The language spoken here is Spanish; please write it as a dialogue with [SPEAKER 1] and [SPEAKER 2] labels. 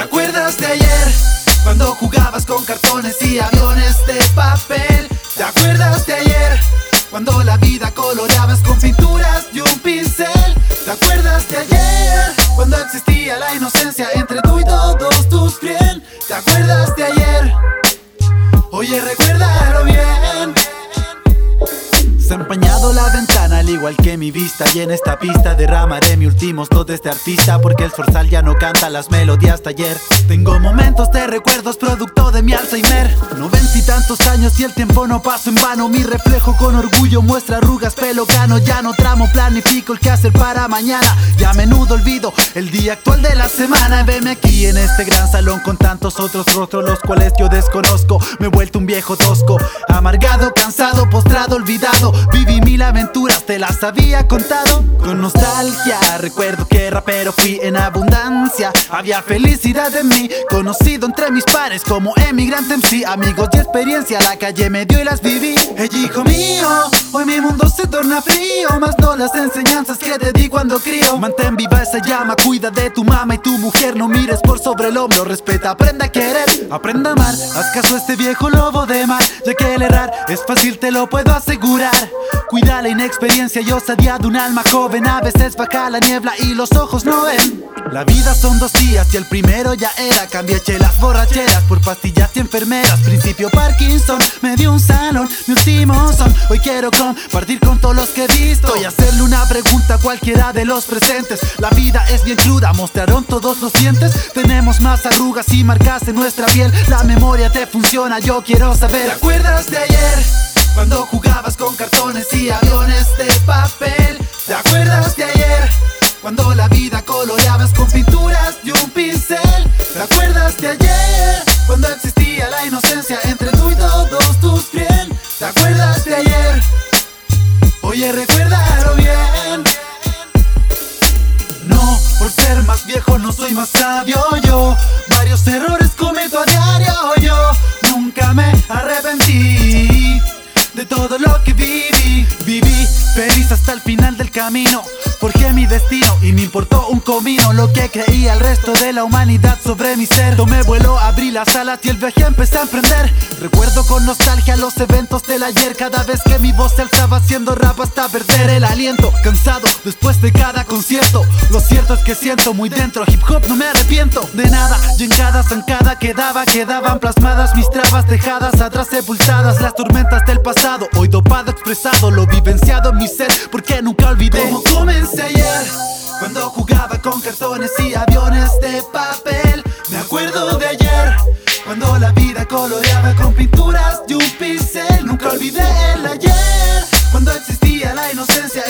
[SPEAKER 1] acuerdas de ayer? Cuando jugabas con cartones y aviones de papel. ¿Te acuerdas de ayer? Cuando la vida coloreabas con pinturas y un pincel. ¿Te acuerdas de ayer? Cuando existía la inocencia entre al igual que mi vista. Y en esta pista derramaré mi último todo de este artista Porque el zorzal ya no canta las melodías de ayer. Tengo momentos de recuerdos producto de mi Alzheimer. Noventa y tantos años y el tiempo no paso en vano. Mi reflejo con orgullo muestra arrugas, pelo cano Ya no tramo, planifico el que hacer para mañana. Y a menudo olvido el día actual de la semana. Veme aquí en este gran salón con tantos otros rostros Los cuales yo desconozco. Me he vuelto un viejo tosco Amargado, cansado, postrado, olvidado. Viví mil aventuras, te las había contado. Con nostalgia, recuerdo que rapero fui en abundancia. Había felicidad en mí, conocido entre mis pares como emigrante MC Amigos y experiencia, la calle me dio y las viví. Hey hijo mío, hoy mi mundo se torna frío Más no las enseñanzas que te di cuando crío. Mantén viva esa llama, cuida de tu mamá y tu mujer No mires por sobre el hombro, respeta, aprenda a querer Aprenda a amar, haz caso a este viejo lobo de mar Ya que el errar es fácil, te lo puedo asegurar Cuida la inexperiencia y osadía de un alma joven. A veces baja la niebla y los ojos no ven. La vida son dos días y el primero ya era. Cambié chelas borracheras por pastillas y enfermeras. Principio Parkinson, me dio un salón, mi último son. Hoy quiero compartir con todos los que he visto Y hacerle una pregunta a cualquiera de los presentes. La vida es bien cruda, mostraron todos los dientes. Tenemos más arrugas y marcas en nuestra piel. La memoria te funciona, yo quiero saber. ¿Te acuerdas de ayer? Cuando jugabas con cartones y aviones de papel ¿Te acuerdas de ayer? Cuando la vida coloreabas con pinturas y un pincel ¿Te acuerdas de ayer? Cuando existía la inocencia entre tú y todos tus bien ¿Te acuerdas de ayer? Oye, recuérdalo bien No, por ser más viejo no soy más sabio yo feliz hasta el final del camino. Forjé mi destino y me importó un comino lo que creía el resto de la humanidad sobre mi ser. Tomé vuelo, abrí las alas y el viaje empecé a emprender. Recuerdo con nostalgia los eventos del ayer. Cada vez que mi voz se alzaba haciendo rap hasta perder el aliento. Cansado después de cada concierto. Lo cierto es que siento muy dentro. Hip hop no me arrepiento de nada. Y en cada zancada quedaba, quedaban plasmadas mis trabas dejadas atrás sepultadas. Las tormentas del pasado. Hoy dopado, expresado, lo vivenciado en mi ser aviones y aviones de papel. Me acuerdo de ayer, cuando la vida coloreaba con pinturas de un pincel. Nunca olvidé el ayer, cuando existía la inocencia.